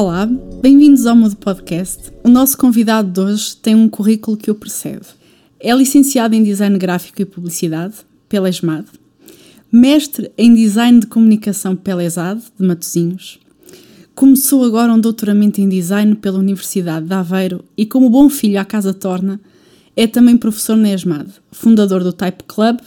Olá, bem-vindos ao Mudo Podcast. O nosso convidado de hoje tem um currículo que o precede. É licenciado em Design Gráfico e Publicidade pela ESMAD, mestre em Design de Comunicação pela ESAD, de Matosinhos. Começou agora um doutoramento em Design pela Universidade de Aveiro e, como bom filho à casa torna, é também professor na ESMAD, fundador do Type Club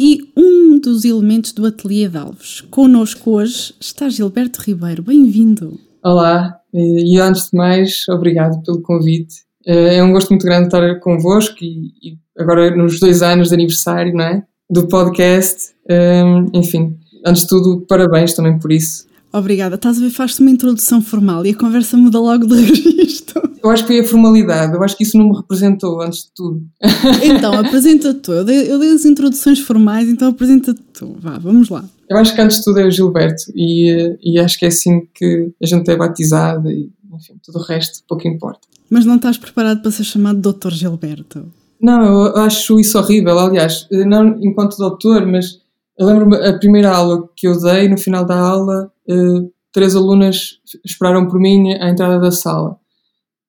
e um dos elementos do Ateliê de Alves. Connosco hoje está Gilberto Ribeiro. Bem-vindo! Olá, e antes de mais, obrigado pelo convite. Eh, é um gosto muito grande estar convosco e, e agora nos dois anos de aniversário não é? do podcast. Ehm, enfim, antes de tudo, parabéns também por isso. Obrigada. Estás a ver, faz-te uma introdução formal e a conversa muda logo de registro. Eu acho que foi a formalidade, eu acho que isso não me representou antes de tudo. Então, apresenta-te tu. Eu dei, eu dei as introduções formais, então apresenta-te tu. Vá, vamos lá. Eu acho que antes de tudo é o Gilberto e, e acho que é assim que a gente é batizada e, enfim, tudo o resto pouco importa. Mas não estás preparado para ser chamado Doutor Gilberto? Não, eu acho isso horrível. Aliás, não enquanto doutor, mas eu lembro-me a primeira aula que eu dei, no final da aula, uh, três alunas esperaram por mim à entrada da sala.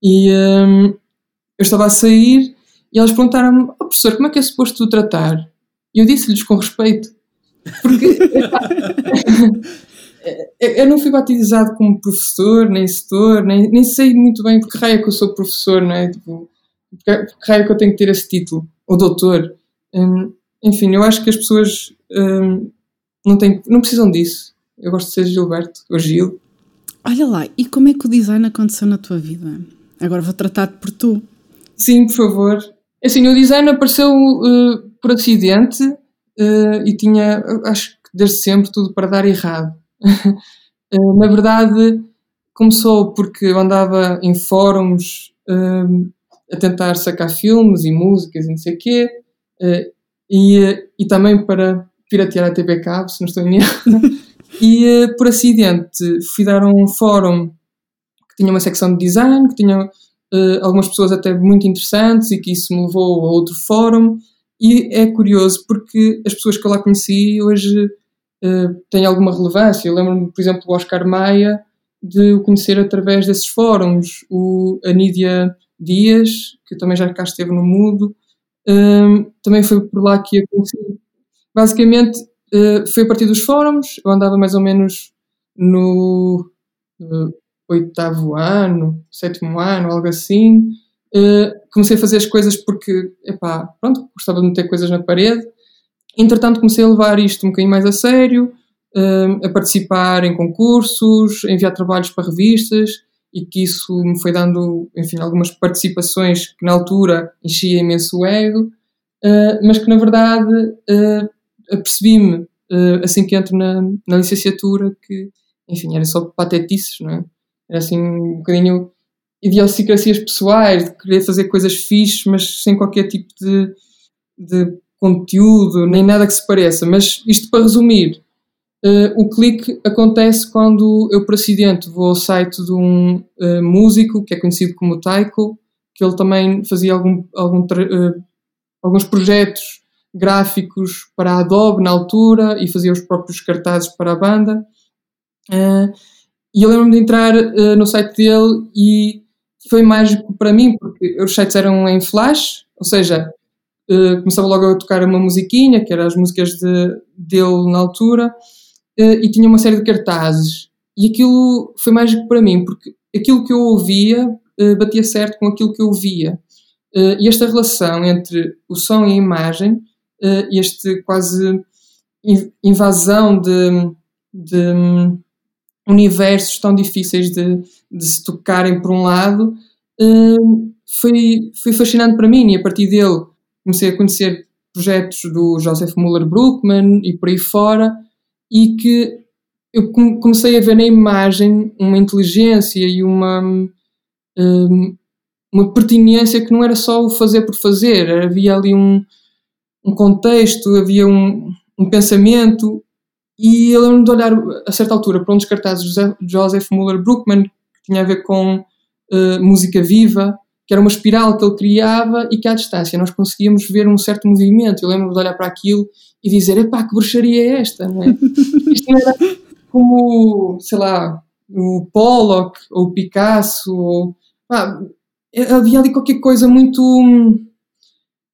E um, eu estava a sair e elas perguntaram-me: oh, professor, como é que é suposto tratar? E eu disse-lhes com respeito. Porque eu não fui batizado como professor, nem setor, nem, nem sei muito bem porque raio é que eu sou professor, não é? Tipo, porque raio é que eu tenho que ter esse título, ou doutor. Um, enfim, eu acho que as pessoas um, não, têm, não precisam disso. Eu gosto de ser Gilberto, ou Gil. Olha lá, e como é que o design aconteceu na tua vida? Agora vou tratar-te por tu. Sim, por favor. Assim, o design apareceu uh, por acidente uh, e tinha, acho que desde sempre, tudo para dar errado. uh, na verdade, começou porque eu andava em fóruns a tentar sacar filmes e músicas e não sei o quê, e, e também para piratear a TV Cabo, se não estou em erro. e por acidente fui dar um fórum que tinha uma secção de design, que tinha uh, algumas pessoas até muito interessantes e que isso me levou a outro fórum. E é curioso porque as pessoas que eu lá conheci hoje uh, têm alguma relevância. Eu lembro-me, por exemplo, do Oscar Maia, de o conhecer através desses fóruns. O, a Nídia Dias, que também já cá esteve no Mudo, uh, também foi por lá que a conheci. Basicamente, uh, foi a partir dos fóruns, eu andava mais ou menos no oitavo ano, sétimo ano, algo assim. Uh, comecei a fazer as coisas porque, epá, pronto, gostava de meter coisas na parede. Entretanto, comecei a levar isto um bocadinho mais a sério, uh, a participar em concursos, a enviar trabalhos para revistas e que isso me foi dando, enfim, algumas participações que na altura enchia imenso o ego, mas que na verdade percebi-me, assim que entro na, na licenciatura, que, enfim, era só patetices, não é? Era assim um bocadinho idiosincrasias pessoais, de querer fazer coisas fixes, mas sem qualquer tipo de, de conteúdo, nem nada que se pareça. Mas isto para resumir, uh, o clique acontece quando eu, por acidente, vou ao site de um uh, músico que é conhecido como Taiko, que ele também fazia algum, algum uh, alguns projetos gráficos para a Adobe na altura e fazia os próprios cartazes para a banda. Uh, e eu lembro-me de entrar uh, no site dele e foi mágico para mim, porque os sites eram em flash, ou seja, uh, começava logo a tocar uma musiquinha, que eram as músicas de, dele na altura, e tinha uma série de cartazes. E aquilo foi mágico para mim, porque aquilo que eu ouvia batia certo com aquilo que eu via. e esta relação entre o som e a imagem, este quase invasão de, de universos tão difíceis de, de se tocarem por um lado, uh, foi, foi fascinante para mim e a partir dele comecei a conhecer projetos do Joseph Muller Bruckmann e por aí fora e que eu comecei a ver na imagem uma inteligência e uma um, uma pertinência que não era só o fazer por fazer, havia ali um, um contexto, havia um, um pensamento e eu lembro-me de olhar a certa altura para um dos cartazes de Joseph Muller Bruckmann, que tinha a ver com uh, música viva, que era uma espiral que ele criava e que à distância nós conseguíamos ver um certo movimento. Eu lembro-me de olhar para aquilo e dizer: epá, que bruxaria é esta? Não é? Isto não era como, sei lá, o Pollock ou o Picasso, ou, pá, havia ali qualquer coisa muito,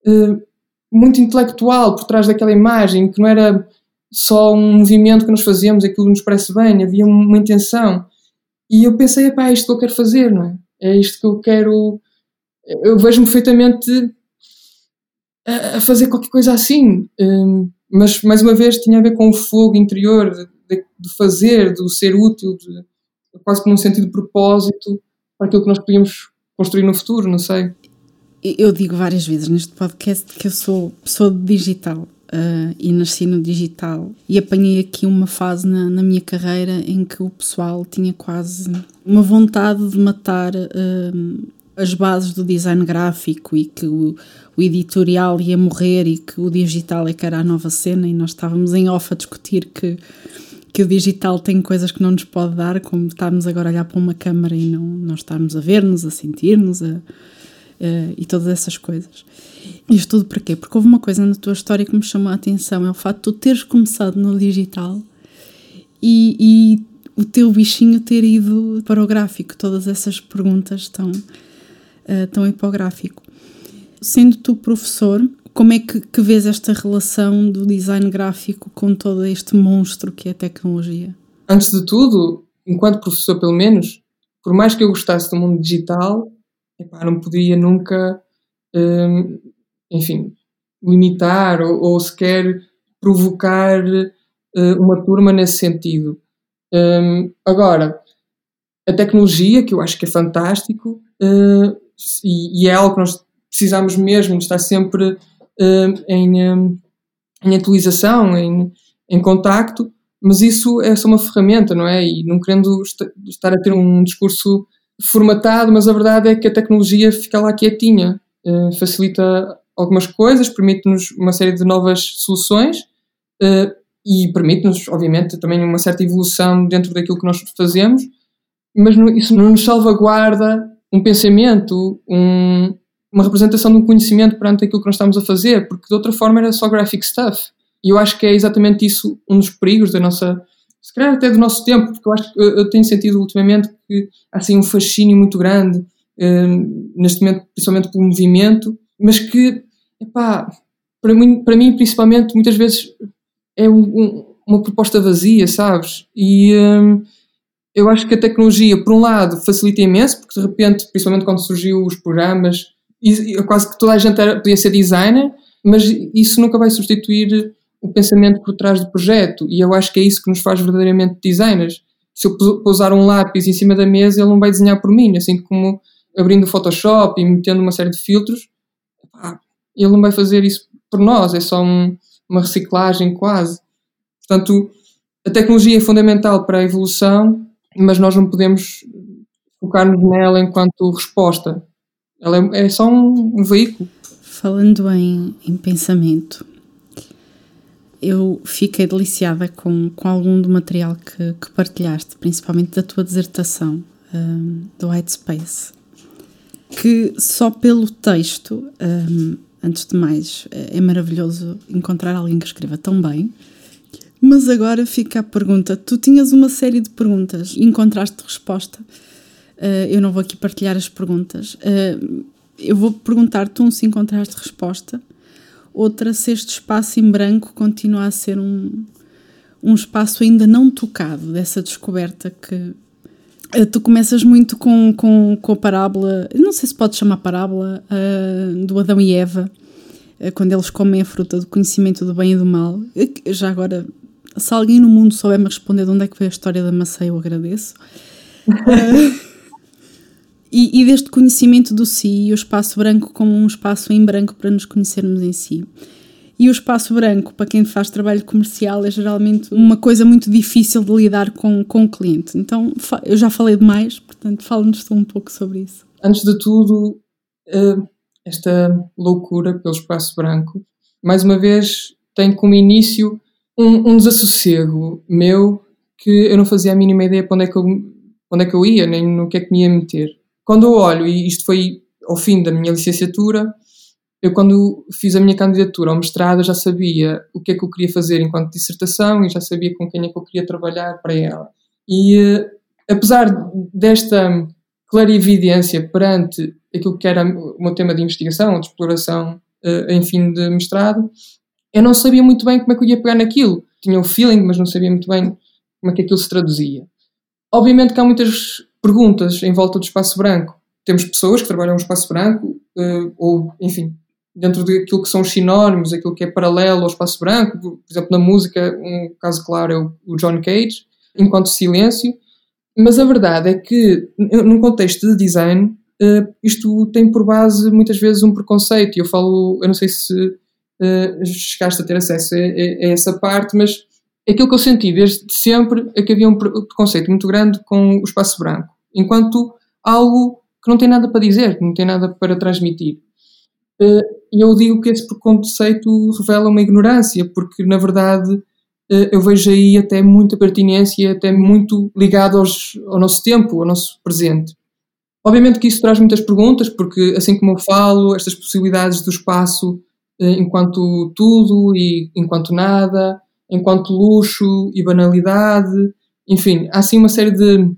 uh, muito intelectual por trás daquela imagem, que não era só um movimento que nós fazemos, aquilo nos parece bem, havia uma intenção. E eu pensei, é isto que eu quero fazer, não é? É isto que eu quero. Eu vejo-me perfeitamente a, fazer qualquer coisa assim. Um, mas, mais uma vez, tinha a ver com o fogo interior de, de, de fazer, do ser útil, de, quase que num sentido de propósito para aquilo que nós podíamos construir no futuro, não sei. Eu digo várias vezes neste podcast que eu sou pessoa digital uh, e nasci no digital e apanhei aqui uma fase na, na, minha carreira em que o pessoal tinha quase uma vontade de matar uh, as bases do design gráfico e que o, o, editorial ia morrer e que o digital é que era a nova cena e nós estávamos em off a discutir que que o digital tem coisas que não nos pode dar, como estarmos agora a olhar para uma câmara e não, não estarmos a ver-nos, a sentir-nos, a, uh, e todas essas coisas. Isto tudo para quê? Porque houve uma coisa na tua história que me chamou a atenção: é o facto de tu teres começado no digital e, e o teu bichinho ter ido para o gráfico. Todas essas perguntas estão, uh, estão aí. Sendo tu professor, como é que, que vês esta relação do design gráfico com todo este monstro que é a tecnologia? Antes de tudo, enquanto professor, pelo menos, por mais que eu gostasse do mundo digital, epá, não podia nunca, hum, enfim, limitar ou, ou sequer provocar uh, uma turma nesse sentido. Um, agora, a tecnologia, que eu acho que é fantástico, uh, e, e, é algo que nós precisamos mesmo estar sempre uh, em, um, em atualização, em, em contacto, mas isso é só uma ferramenta, não é? E não querendo estar a ter um discurso formatado, mas a verdade é que a tecnologia fica lá quietinha, uh, facilita algumas coisas, permite-nos uma série de novas soluções uh, e permite-nos, obviamente, também uma certa evolução dentro daquilo que nós fazemos, mas isso não nos salvaguarda um pensamento, um, uma representação de um conhecimento perante aquilo que nós estamos a fazer, porque de outra forma era só graphic stuff. E eu acho que é exatamente isso um dos perigos da nossa se calhar até do nosso tempo, porque eu acho que eu tenho sentido ultimamente que há assim um fascínio muito grande, um, neste momento, principalmente pelo movimento, mas que, epá, para mim, para mim principalmente, muitas vezes é um, um, uma proposta vazia, sabes? E um, eu acho que a tecnologia, por um lado, facilita imenso, porque de repente, principalmente quando surgiu os programas, e, quase que toda a gente era, podia ser designer, mas isso nunca vai substituir o pensamento por trás do projeto e eu acho que é isso que nos faz verdadeiramente designers. Se eu pousar um lápis em cima da mesa, ele não vai desenhar por mim, assim como abrindo o Photoshop e metendo uma série de filtros, ele não vai fazer isso por nós, é só um, uma reciclagem quase. Portanto, a tecnologia é fundamental para a evolução, mas nós não podemos focar-nos nela enquanto resposta. Ela é, é só um, um veículo. Falando em, em pensamento, eu fiquei deliciada com, com algum do material que, que partilhaste, principalmente da tua dissertação um, do White Space, que só pelo texto, um, antes de mais, é maravilhoso encontrar alguém que escreva tão bem. Mas agora fica a pergunta: tu tinhas uma série de perguntas e encontraste resposta. Uh, eu não vou aqui partilhar as perguntas. Uh, eu vou perguntar-te um se encontraste resposta outra se este espaço em branco continua a ser um, um espaço ainda não tocado dessa descoberta que uh, tu começas muito com, com, com a parábola, não sei se pode chamar parábola, uh, do Adão e Eva, uh, quando eles comem a fruta do conhecimento do bem e do mal. Já agora, se alguém no mundo souber me responder de onde é que foi a história da maçã, eu agradeço. E, e, deste conhecimento do si e o espaço branco como um espaço em branco para nos conhecermos em si. E o espaço branco, para quem faz trabalho comercial, é geralmente uma coisa muito difícil de lidar com, com o cliente. Então, eu já falei demais, portanto, fala-nos um pouco sobre isso. Antes de tudo, eh, esta loucura pelo espaço branco, mais uma vez, tem como início um, um desassossego meu que eu não fazia a mínima ideia para onde é que eu, onde é que eu ia, nem no que é que me ia meter. Quando eu olho, e isto foi ao fim da minha licenciatura, eu quando fiz a minha candidatura ao mestrado já sabia o que é que eu queria fazer enquanto dissertação e já sabia com quem é que eu queria trabalhar para ela. E uh, apesar desta clarividência perante aquilo que era o meu tema de investigação, de exploração, uh, em fim de mestrado, eu não sabia muito bem como é que eu ia pegar naquilo. Tinha o feeling, mas não sabia muito bem como é que aquilo se traduzia. Obviamente que há muitas perguntas em volta do espaço branco. Temos pessoas que trabalham no espaço branco, uh, ou, enfim, dentro daquilo que são os sinónimos, aquilo que é paralelo ao espaço branco. Por exemplo, na música, um caso claro é o John Cage, enquanto silêncio. Mas a verdade é que, num contexto de design, uh, isto tem por base muitas vezes um preconceito. E eu falo, eu não sei se uh, chegaste a ter acesso a, a, a, essa parte, mas aquilo que eu senti desde sempre é que havia um preconceito muito grande com o espaço branco, enquanto algo que não tem nada para dizer, que não tem nada para transmitir. Uh, e eu digo que esse preconceito revela uma ignorância, porque na verdade eh, eu vejo aí até muita pertinência, até muito ligado aos, ao nosso tempo, ao nosso presente. Obviamente que isso traz muitas perguntas, porque assim como eu falo, estas possibilidades do espaço eh, enquanto tudo e enquanto nada, enquanto luxo e banalidade, enfim, há assim uma série de,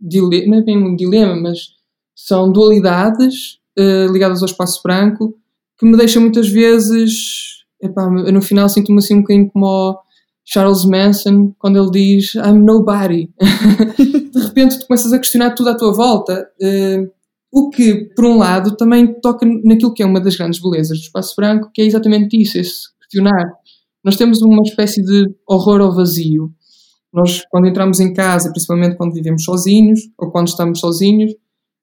dilema, não é bem um dilema, mas são dualidades uh, ligadas ao espaço branco que me deixam muitas vezes epá, no final sinto-me assim um bocadinho como Charles Manson, quando ele diz I'm nobody. de repente tu começas a questionar tudo à tua volta. Uh, o que, por um lado, também toca naquilo que é uma das grandes belezas do espaço branco, que é exatamente isso, esse questionar. Nós temos uma espécie de horror ao vazio. Nós, quando entramos em casa, principalmente quando vivemos sozinhos ou quando estamos sozinhos,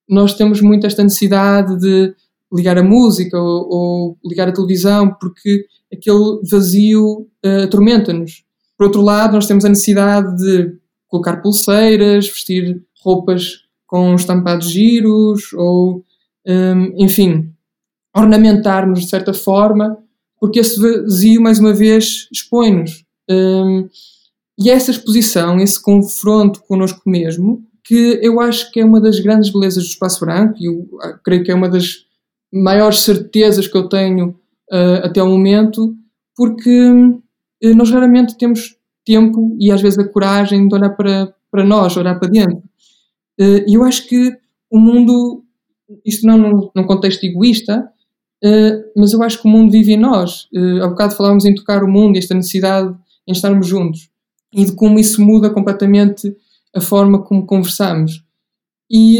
nós temos muito esta necessidade de ligar a música ou, ou ligar a televisão, porque aquele vazio uh, atormenta-nos. Por outro lado, nós temos a necessidade de colocar pulseiras, vestir roupas com estampados giros, ou, um, enfim, ornamentar-nos de certa forma, porque esse vazio, mais uma vez, expõe-nos. Um, e é essa exposição, esse confronto connosco mesmo, que eu acho que é uma das grandes belezas do espaço branco, e eu ah, creio que é uma das maiores certezas que eu tenho uh, até o momento, porque uh, nós raramente temos tempo e às vezes a coragem de olhar para, para nós, olhar para dentro. Uh, e eu acho que o mundo, isto não num contexto egoísta, mas eu acho que o mundo vive em nós. Uh, há bocado falávamos em tocar o mundo, esta necessidade em estarmos juntos e de como isso muda completamente a forma como conversamos. E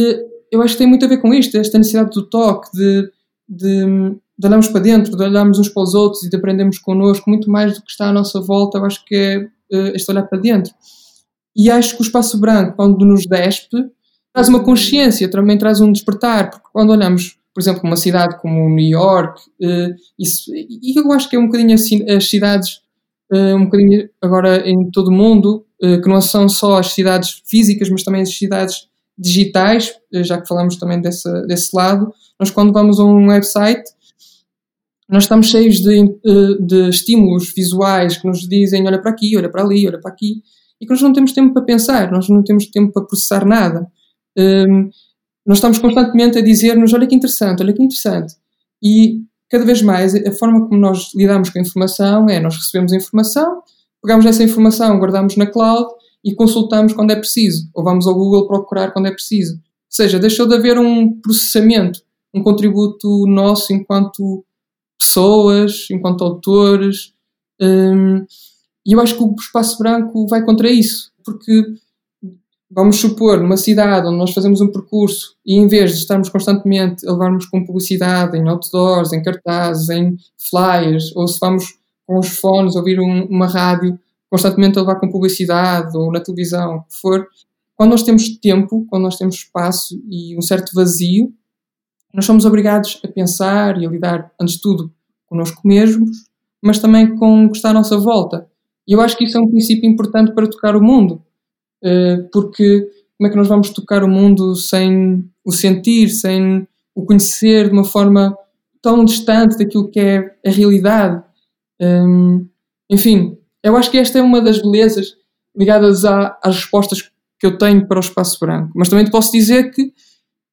eu acho que tem muito a ver com isto, esta necessidade do toque, de de, de olharmos para dentro, de olharmos uns para os outros e de aprendermos connosco, muito mais do que está à nossa volta, eu acho que é uh, este olhar para dentro. E acho que o espaço branco, quando nos despe, traz uma consciência, também traz um despertar, porque quando olhamos, por exemplo, uma cidade como New York, uh, isso, e eu acho que é um bocadinho assim, as cidades, uh, um bocadinho agora em todo o mundo, que não são só as cidades físicas, mas também as cidades digitais, já que falamos também desse, desse lado, nós quando vamos a um website, nós estamos cheios de, eh, de estímulos visuais que nos dizem olha para aqui, olha para ali, olha para aqui, e que nós não temos tempo para pensar, nós não temos tempo para processar nada. Um, nós estamos constantemente a dizer-nos olha que interessante, olha que interessante. E cada vez mais a forma como nós lidamos com a informação é nós recebemos a informação, pegamos essa informação, guardamos na cloud e consultamos quando é preciso, ou vamos ao Google procurar quando é preciso. Ou seja, deixou de haver um processamento, um contributo nosso enquanto pessoas, enquanto autores. Um, e eu acho que o Espaço Branco vai contra isso, porque vamos supor, numa cidade onde nós fazemos um percurso e em vez de estarmos constantemente a levarmos com publicidade em outdoors, em cartazes, em flyers, ou se vamos com os fones ouvir um, uma rádio, constantemente a levar com publicidade ou na televisão, o que for, quando nós temos tempo, quando nós temos espaço e um certo vazio, nós somos obrigados a pensar e a lidar, antes de tudo, connosco mesmos, mas também com o que está à nossa volta. E eu acho que isso é um princípio importante para tocar o mundo, porque como é que nós vamos tocar o mundo sem o sentir, sem o conhecer de uma forma tão distante daquilo que é a realidade? Hum, enfim, eu acho que esta é uma das belezas ligadas à, às respostas que eu tenho para o espaço branco. Mas também te posso dizer que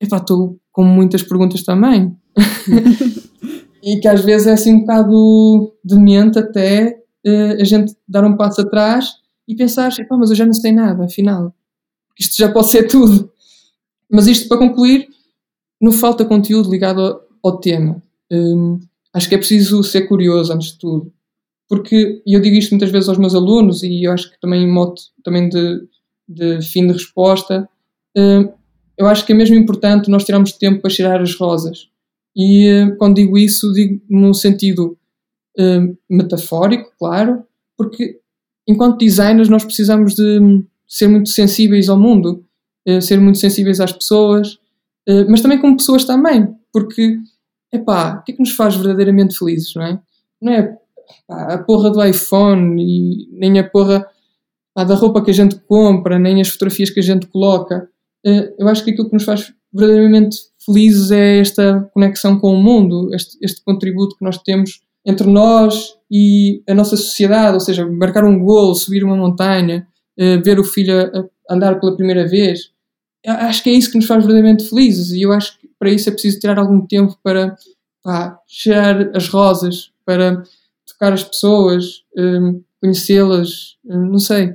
estou com muitas perguntas também. e que às vezes é assim um bocado demente até uh, a gente dar um passo atrás e pensar, mas eu já não sei nada, afinal. isto já pode ser tudo. Mas isto para concluir, não falta conteúdo ligado ao, ao tema. Um, acho que é preciso ser curioso antes de tudo. Porque eu digo isto muitas vezes aos meus alunos e eu acho que também em modo também de, de fim de resposta, um, eu acho que é mesmo importante nós tirarmos tempo para cheirar as rosas. E uh, quando digo isso, digo num sentido metafórico, claro, porque enquanto designers nós precisamos de ser muito sensíveis ao mundo, uh, ser muito sensíveis às pessoas, mas também como pessoas também, porque, epá, o que é que nos faz verdadeiramente felizes, não é? Não é a porra do iPhone e nem a porra da roupa que a gente compra, nem as fotografias que a gente coloca. eu acho que aquilo que nos faz verdadeiramente felizes é esta conexão com o mundo, este, este contributo que nós temos entre nós e a nossa sociedade, ou seja, marcar um gol, subir uma montanha, uh, ver o filho andar pela primeira vez. Acho que é isso que nos faz verdadeiramente felizes e eu acho que para isso é preciso tirar algum tempo para pá, cheirar as rosas, para tocar as pessoas, eh, conhecê-las, um, não sei.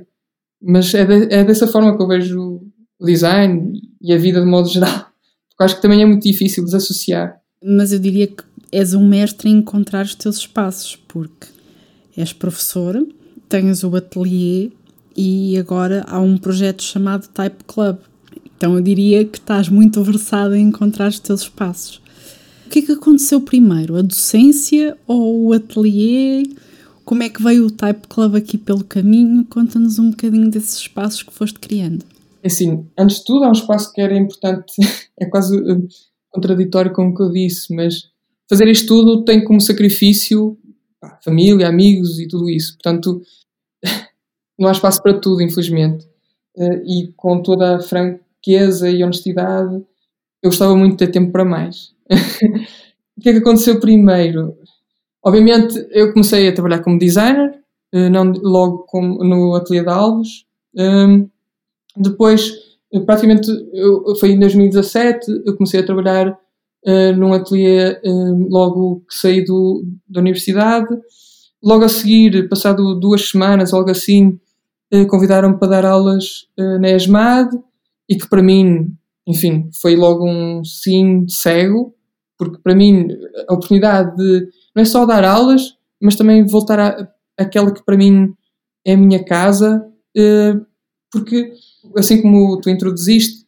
Mas é, de, é dessa forma que eu vejo o design e a vida de modo geral. Porque acho que também é muito difícil desassociar. Mas eu diria que és um mestre em encontrar os teus espaços, porque és professora, tens o ateliê e agora há um projeto chamado Type Club. Então eu diria que estás muito versada em encontrar os teus espaços. O que é que aconteceu primeiro? A docência ou o ateliê? Como é que veio o Type Club aqui pelo caminho? Conta-nos um bocadinho desses espaços que foste criando. É assim, antes de tudo, há um espaço que era importante, é quase uh, contraditório com o que eu disse, mas fazer isto tudo tem como sacrifício pá, família, amigos e tudo isso. Portanto, não há espaço para tudo, infelizmente. Uh, e com toda a franqueza e honestidade, eu gostava muito de ter tempo para mais. o que é que aconteceu primeiro? Obviamente, eu comecei a trabalhar como designer, uh, não logo como no ateliê de Alves. Um, depois, praticamente, eu, foi em 2017, eu comecei a trabalhar uh, num ateliê uh, logo que saí do, da universidade. Logo a seguir, passado duas semanas, algo assim, uh, convidaram-me para dar aulas na ESMAD e que para mim, enfim, foi logo um sim cego, porque para mim a oportunidade de não é só dar aulas, mas também voltar à, àquela que para mim é a minha casa, porque assim como tu introduziste,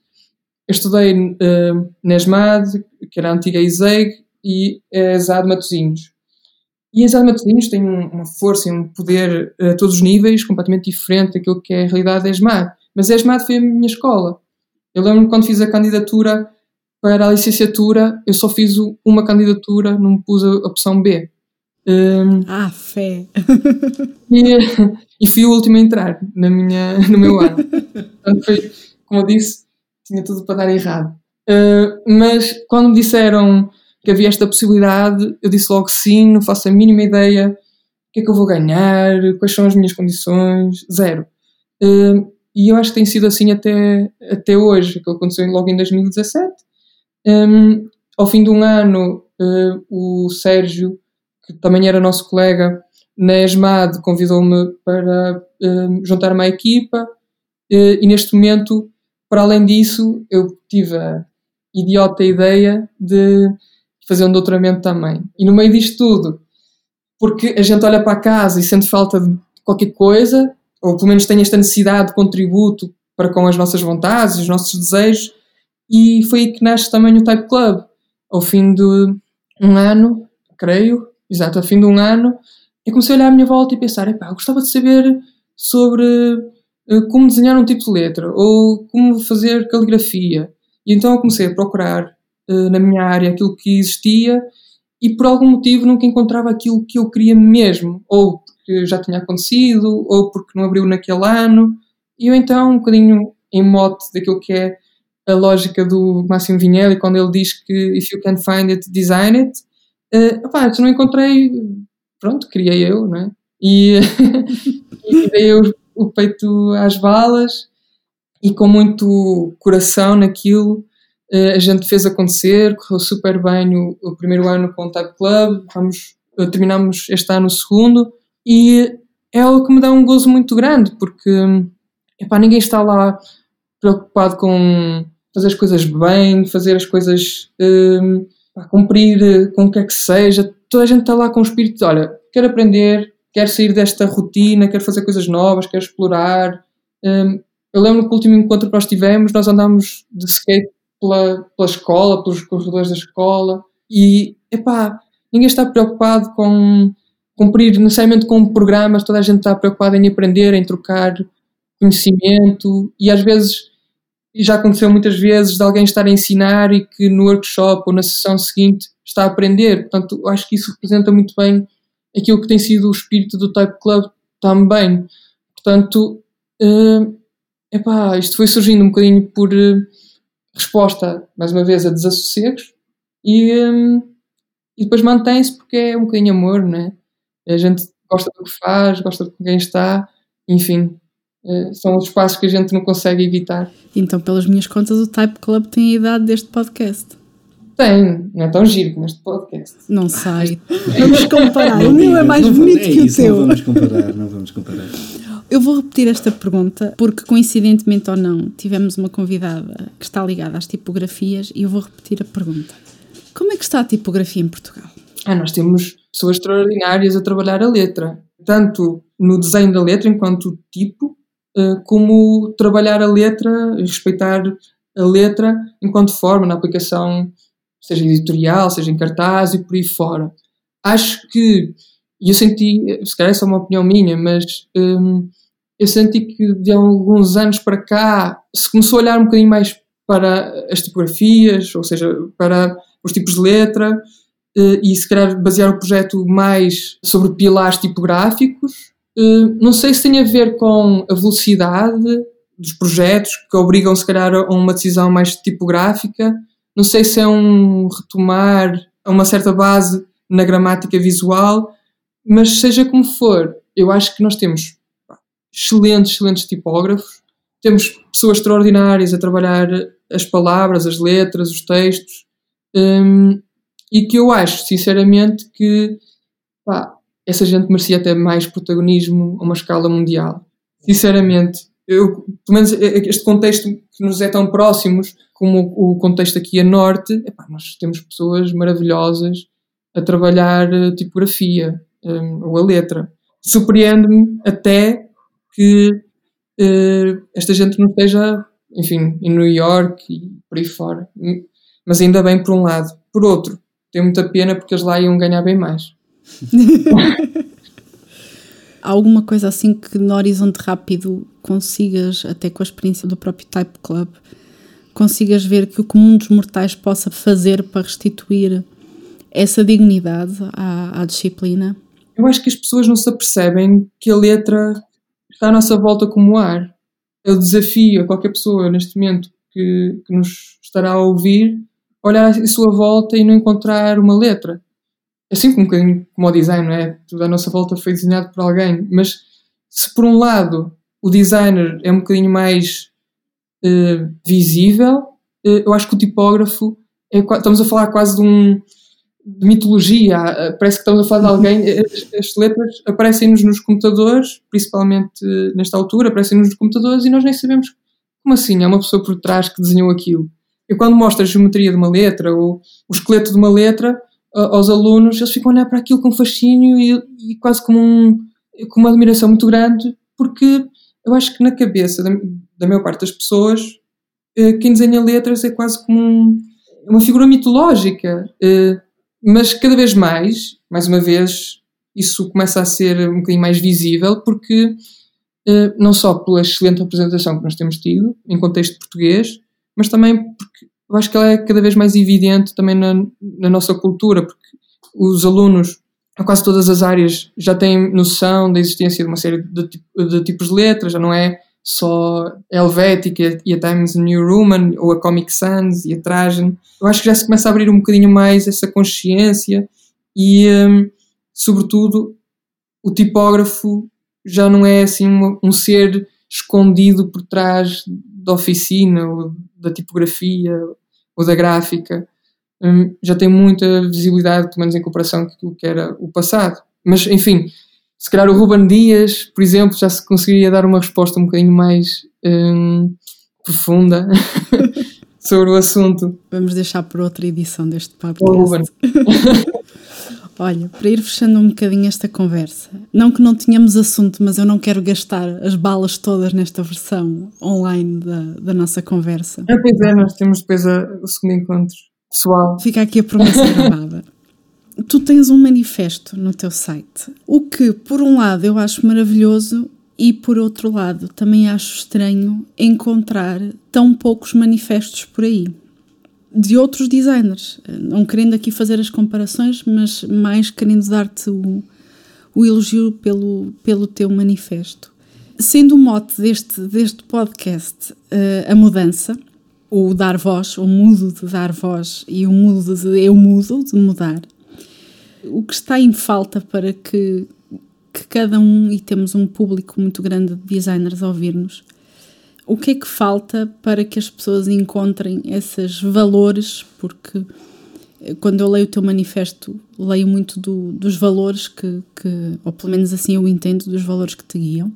eu estudei uh, na ESMAD, que era a antiga ISEG, e a ESAD Matosinhos. E a ESAD Matosinhos tem uma força e um poder a todos os níveis completamente diferente daquilo que é a realidade da ESMAD. Mas a ESMAD foi a minha escola. Eu lembro-me quando fiz a candidatura para a licenciatura, eu só fiz uma candidatura, não me pus a opção B. Um, ah, fé! e, e, fui o último a entrar na minha, no meu ano. Portanto, foi, como eu disse, tinha tudo para dar errado. Uh, mas quando me disseram que havia esta possibilidade, eu disse logo sim, não faço a mínima ideia o que é que eu vou ganhar, quais são as minhas condições, zero. Uh, e eu acho que tem sido assim até, até hoje, que aconteceu logo em 2017. Um, ao fim de um ano, uh, o Sérgio, que também era nosso colega na ESMAD, convidou-me para juntar-me à equipa e neste momento para além disso, eu tive a idiota ideia de fazer um doutoramento também. E no meio disto tudo, porque a gente olha para casa e sente falta de qualquer coisa, ou pelo menos tem esta necessidade de contributo para com as nossas vontades, os nossos desejos, e foi aí que nasce também o Type Club. Ao fim de um ano, creio, exato, ao fim de um ano, eu comecei a olhar à minha volta e pensar, epá, eu gostava de saber sobre eh, como desenhar um tipo de letra ou como fazer caligrafia. E então eu comecei a procurar uh, na minha área aquilo que existia e por algum motivo nunca encontrava aquilo que eu queria mesmo, ou porque já tinha acontecido, ou porque não abriu naquele ano. E eu então, um bocadinho em mote daquilo que é a lógica do Máximo Vinelli, quando ele diz que if you can find it, design it. Uh, se não encontrei, pronto, criei eu, não é? E, e daí eu o peito às balas e com muito coração naquilo eh, a gente fez acontecer, correu super bem o, primeiro ano com o Type Club, vamos, eh, terminamos este ano o segundo e é algo que me dá um gozo muito grande porque epá, ninguém está lá preocupado com fazer as coisas bem, fazer as coisas um, cumprir com o que é que seja. Toda a gente está lá com o espírito de, olha, quero aprender, quero sair desta rotina, quero fazer coisas novas, quero explorar. Um, eu lembro que o último encontro que nós tivemos, nós andámos de skate pela, pela escola, pelos corredores da escola, e, epá, ninguém está preocupado com cumprir necessariamente com programas, toda a gente está preocupada em aprender, em trocar conhecimento, e às vezes, já aconteceu muitas vezes, de alguém estar a ensinar e que no workshop ou na sessão seguinte está a aprender. Portanto, acho que isso representa muito bem aquilo que tem sido o espírito do Type Club também. Portanto, uh, epá, isto foi surgindo um bocadinho por uh, resposta, mais uma vez, a desassossegos e, um, e depois mantém-se porque é um bocadinho amor, não é? A gente gosta do que faz, gosta de quem está, enfim, uh, são os espaços que a gente não consegue evitar. Então, pelas minhas contas, o Type Club tem a idade deste podcast. Tem, não é tão giro como este podcast. Não sei. Vamos comparar. o meu é mais bonito é que o teu. Não vamos comparar, não vamos comparar. Eu vou repetir esta pergunta porque, coincidentemente ou não, tivemos uma convidada que está ligada às tipografias e eu vou repetir a pergunta. Como é que está a tipografia em Portugal? Ah, nós temos pessoas extraordinárias a trabalhar a letra, tanto no desenho da letra enquanto tipo, eh, como trabalhar a letra respeitar a letra enquanto forma na aplicação seja editorial, seja em cartaz e por aí fora. Acho que, e eu senti, se calhar essa é uma opinião minha, mas hum, eu senti que de alguns anos para cá se começou a olhar um bocadinho mais para as tipografias, ou seja, para os tipos de letra, eh, e se calhar basear o projeto mais sobre pilares tipográficos. Eh, não sei se tem a ver com a velocidade dos projetos, que obrigam se calhar a uma decisão mais tipográfica, não sei se é um retomar a uma certa base na gramática visual, mas seja como for, eu acho que nós temos excelentes, excelentes tipógrafos, temos pessoas extraordinárias a trabalhar as palavras, as letras, os textos, um, e que eu acho, sinceramente, que pá, essa gente merecia até mais protagonismo a uma escala mundial. Sinceramente, eu, pelo menos este contexto que nos é tão próximos, como o contexto aqui a norte, epá, nós temos pessoas maravilhosas a trabalhar a tipografia um, ou a letra. Surpreende-me até que uh, esta gente não esteja, enfim, em New York e por aí fora. Mas ainda bem por um lado. Por outro, tenho muita pena porque eles lá iam ganhar bem mais. Há alguma coisa assim que no horizonte rápido consigas, até com a experiência do próprio Type Club, consigas ver que o comum dos mortais possa fazer para restituir essa dignidade à, à disciplina? Eu acho que as pessoas não se apercebem que a letra está à nossa volta como ar. Eu desafio a qualquer pessoa neste momento que, que nos estará a ouvir olhar à sua volta e não encontrar uma letra. Assim como, um como o design, não é? Tudo à nossa volta foi desenhado por alguém, mas se por um lado o designer é um bocadinho mais uh, visível, uh, eu acho que o tipógrafo é, estamos a falar quase de um de mitologia, uh, parece que estamos a falar de alguém, as, as letras aparecem-nos nos computadores, principalmente nesta altura, aparecem-nos nos computadores e nós nem sabemos como assim, há uma pessoa por trás que desenhou aquilo. E quando mostra a geometria de uma letra ou o esqueleto de uma letra aos alunos, eles ficam a olhar para aquilo com fascínio e, e quase com, um, com uma admiração muito grande, porque eu acho que na cabeça da, da maior parte das pessoas, eh, quem desenha letras é quase como um, uma figura mitológica. Eh, mas cada vez mais, mais uma vez, isso começa a ser um bocadinho mais visível, porque eh, não só pela excelente apresentação que nós temos tido em contexto português, mas também porque eu acho que ela é cada vez mais evidente também na, na nossa cultura, porque os alunos a quase todas as áreas já têm noção da existência de uma série de, de tipos de letras, já não é só Helvética e a Times New Roman ou a Comic Sans e a Trajan. Eu acho que já se começa a abrir um bocadinho mais essa consciência e, um, sobretudo, o tipógrafo já não é assim um, um ser escondido por trás da oficina ou da tipografia ou da gráfica um, já tem muita visibilidade, pelo menos em comparação com o que era o passado. Mas, enfim, se calhar o Ruben Dias, por exemplo, já se conseguiria dar uma resposta um bocadinho mais um, profunda sobre o assunto. Vamos deixar por outra edição deste podcast. Olha, para ir fechando um bocadinho esta conversa, não que não tenhamos assunto, mas eu não quero gastar as balas todas nesta versão online da, da nossa conversa. Ah, pois é, nós temos depois a, o segundo encontro pessoal. Fica aqui a promessa gravada. Tu tens um manifesto no teu site, o que, por um lado, eu acho maravilhoso e, por outro lado, também acho estranho encontrar tão poucos manifestos por aí de outros designers. Não querendo aqui fazer as comparações, mas mais querendo dar-te o, o elogio pelo, pelo teu manifesto. Sendo o mote deste, deste podcast uh, a mudança, o dar voz, o mudo de dar voz e o mudo de eu mudo, de mudar, o que está em falta para que, que cada um, e temos um público muito grande de designers a ouvir-nos, o que é que falta para que as pessoas encontrem esses valores? Porque eh, quando eu leio o teu manifesto, leio muito do, dos valores que, que, ou pelo menos assim eu entendo, dos valores que te guiam.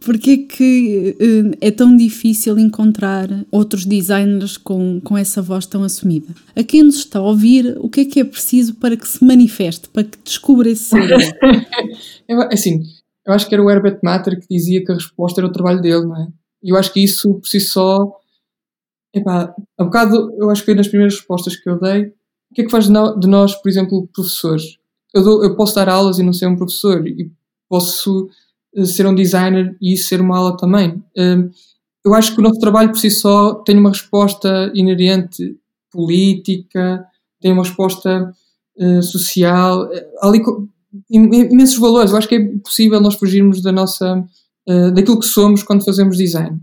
Porquê é que eh, é tão difícil encontrar outros designers com, com essa voz tão assumida? A quem nos está a ouvir, o que é que é preciso para que se manifeste, para que descubra esse assim, eu acho que era o Herbert Matter que dizia que a resposta era o trabalho dele, não é? E eu acho que isso por si só. Epá, há bocado eu acho que nas primeiras respostas que eu dei. O que é que faz de nós, por exemplo, professores? Eu, dou, eu posso dar aulas e não ser um professor, e posso ser um designer e isso ser uma aula também. Hum, eu acho que o nosso trabalho por si só tem uma resposta inerente política, tem uma resposta uh, social, eh, ali imensos valores. Eu acho que é possível nós fugirmos da nossa daquilo que somos quando fazemos design.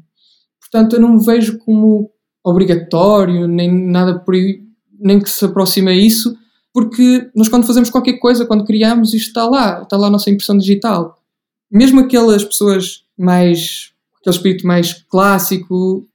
Portanto, eu não me vejo como obrigatório, nem nada por aí, nem que se aproxime a isso, porque nós quando fazemos qualquer coisa, quando criamos, isto está lá, está lá a nossa impressão digital. Mesmo aquelas pessoas mais, aquele espírito mais clássico,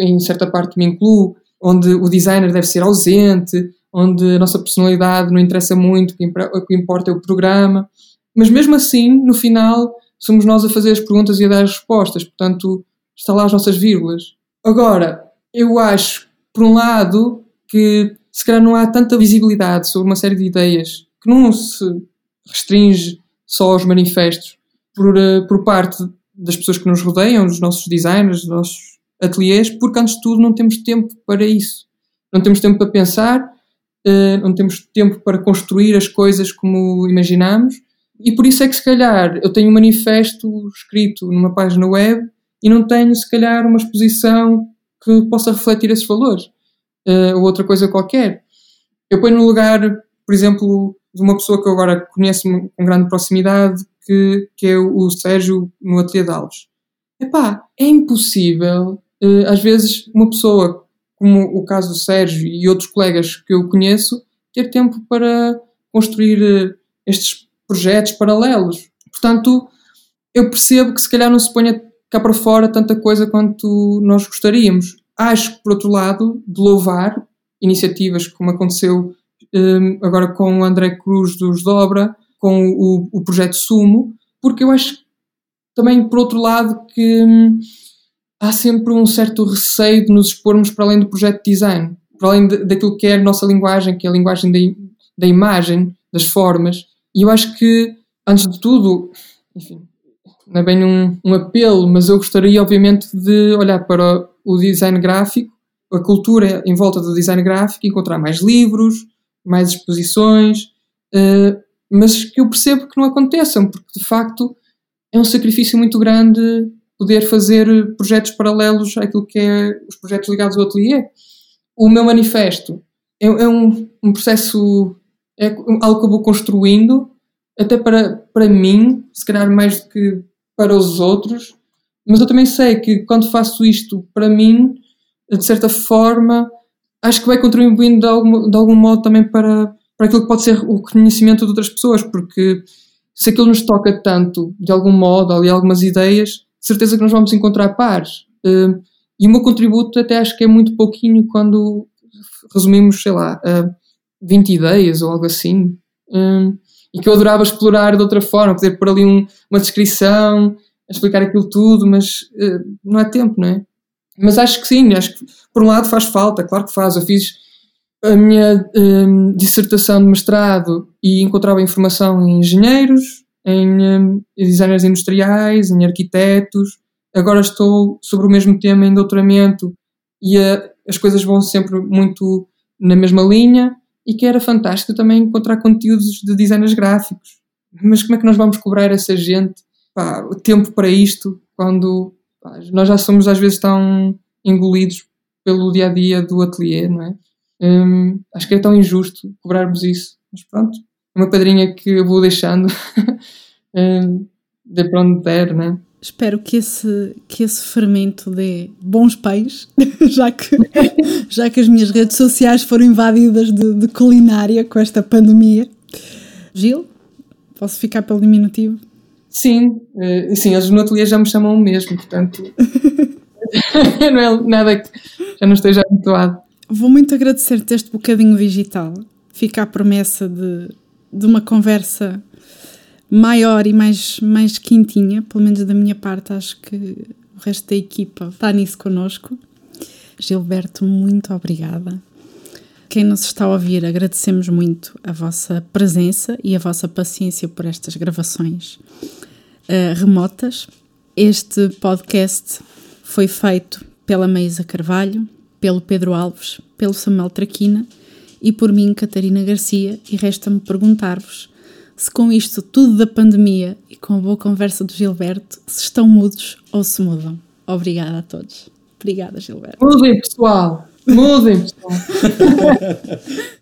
em certa parte me incluo, onde o designer deve ser ausente, onde a nossa personalidade não interessa muito, o que importa é o programa. Mas mesmo assim, no final, somos nós a fazer as perguntas e a dar as respostas, portanto, está lá as nossas vírgulas. Agora, eu acho, por um lado, que se calhar não há tanta visibilidade sobre uma série de ideias que não se restringe só aos manifestos por, eh, por parte das pessoas que nos rodeiam, dos nossos designers, dos nossos ateliês, porque antes de tudo não temos tempo para isso. Não temos tempo para pensar, eh, não temos tempo para construir as coisas como imaginamos e por isso é que, se calhar, eu tenho um manifesto escrito numa página web e não tenho, se calhar, uma exposição que possa refletir esses valores. Uh, ou outra coisa qualquer. Eu ponho no lugar, por exemplo, de uma pessoa que eu agora conheço com grande proximidade, que, que é o Sérgio no Ateliê de Alves. Epá, é impossível, uh, às vezes, uma pessoa como o caso do Sérgio e outros colegas que eu conheço, ter tempo para construir uh, estes projetos paralelos. Portanto, eu percebo que se calhar não se ponha cá para fora tanta coisa quanto nós gostaríamos. Acho por outro lado, de louvar iniciativas como aconteceu um, agora com o André Cruz dos Dobra, com o, o projeto Sumo, porque eu acho também, por outro lado, que hum, há sempre um certo receio de nos expormos para além do projeto de design, para além de, daquilo que é a nossa linguagem, que é a linguagem da, da imagem, das formas. E eu acho que, antes de tudo, enfim, não é bem um, um apelo, mas eu gostaria, obviamente, de olhar para o design gráfico, a cultura em volta do design gráfico, encontrar mais livros, mais exposições, uh, mas que eu percebo que não aconteçam, porque de facto é um sacrifício muito grande poder fazer projetos paralelos àquilo que é os projetos ligados ao ateliê. O meu manifesto é, é um, um processo é algo que eu vou construindo, até para, para mim, se calhar mais do que para os outros, mas eu também sei que quando faço isto para mim, de certa forma, acho que vai contribuindo de algum, de algum modo também para, para aquilo que pode ser o conhecimento de outras pessoas, porque se aquilo nos toca tanto, de algum modo, ali algumas ideias, de certeza que nós vamos encontrar pares. Uh, e o meu contributo até acho que é muito pouquinho quando resumimos, sei lá, uh, 20 ideias ou algo assim. Um, e que eu adorava explorar de outra forma, poder pôr ali um, uma descrição, explicar aquilo tudo, mas uh, não há tempo, não é? Mas acho que sim, acho que por um lado faz falta, claro que faz. Eu fiz a minha um, dissertação de mestrado e encontrava informação em engenheiros, em um, designers industriais, em arquitetos. Agora estou sobre o mesmo tema em doutoramento e a, as coisas vão sempre muito na mesma linha e que era fantástico também encontrar conteúdos de designers gráficos. Mas como é que nós vamos cobrar essa gente pá, o tempo para isto quando pá, nós já somos às vezes tão engolidos pelo dia a dia do ateliê, não é? Hum, acho que é tão injusto cobrarmos isso. Mas pronto, uma padrinha que eu vou deixando hum, de para onde der, não é? Espero que esse, que esse fermento dê bons pães, já que, já que as minhas redes sociais foram invadidas de, de culinária com esta pandemia. Gil, posso ficar pelo diminutivo? Sim, uh, sim, eles no ateliê já me chamam mesmo, portanto não é nada que já não esteja habituado. Vou muito agradecer-te este bocadinho digital. Fica a promessa de, de uma conversa maior e mais, mais quentinha, pelo menos da minha parte, acho que o resto da equipa está nisso connosco. Gilberto, muito obrigada. Quem nos está a ouvir, agradecemos muito a vossa presença e a vossa paciência por estas gravações uh, remotas. Este podcast foi feito pela Meisa Carvalho, pelo Pedro Alves, pelo Samuel Traquina e por mim, Catarina Garcia, e resta-me perguntar-vos se com isto tudo da pandemia e com a boa conversa do Gilberto, se estão mudos ou se mudam. Obrigada a todos. Obrigada, Gilberto. Mudem, pessoal. Mudem, pessoal.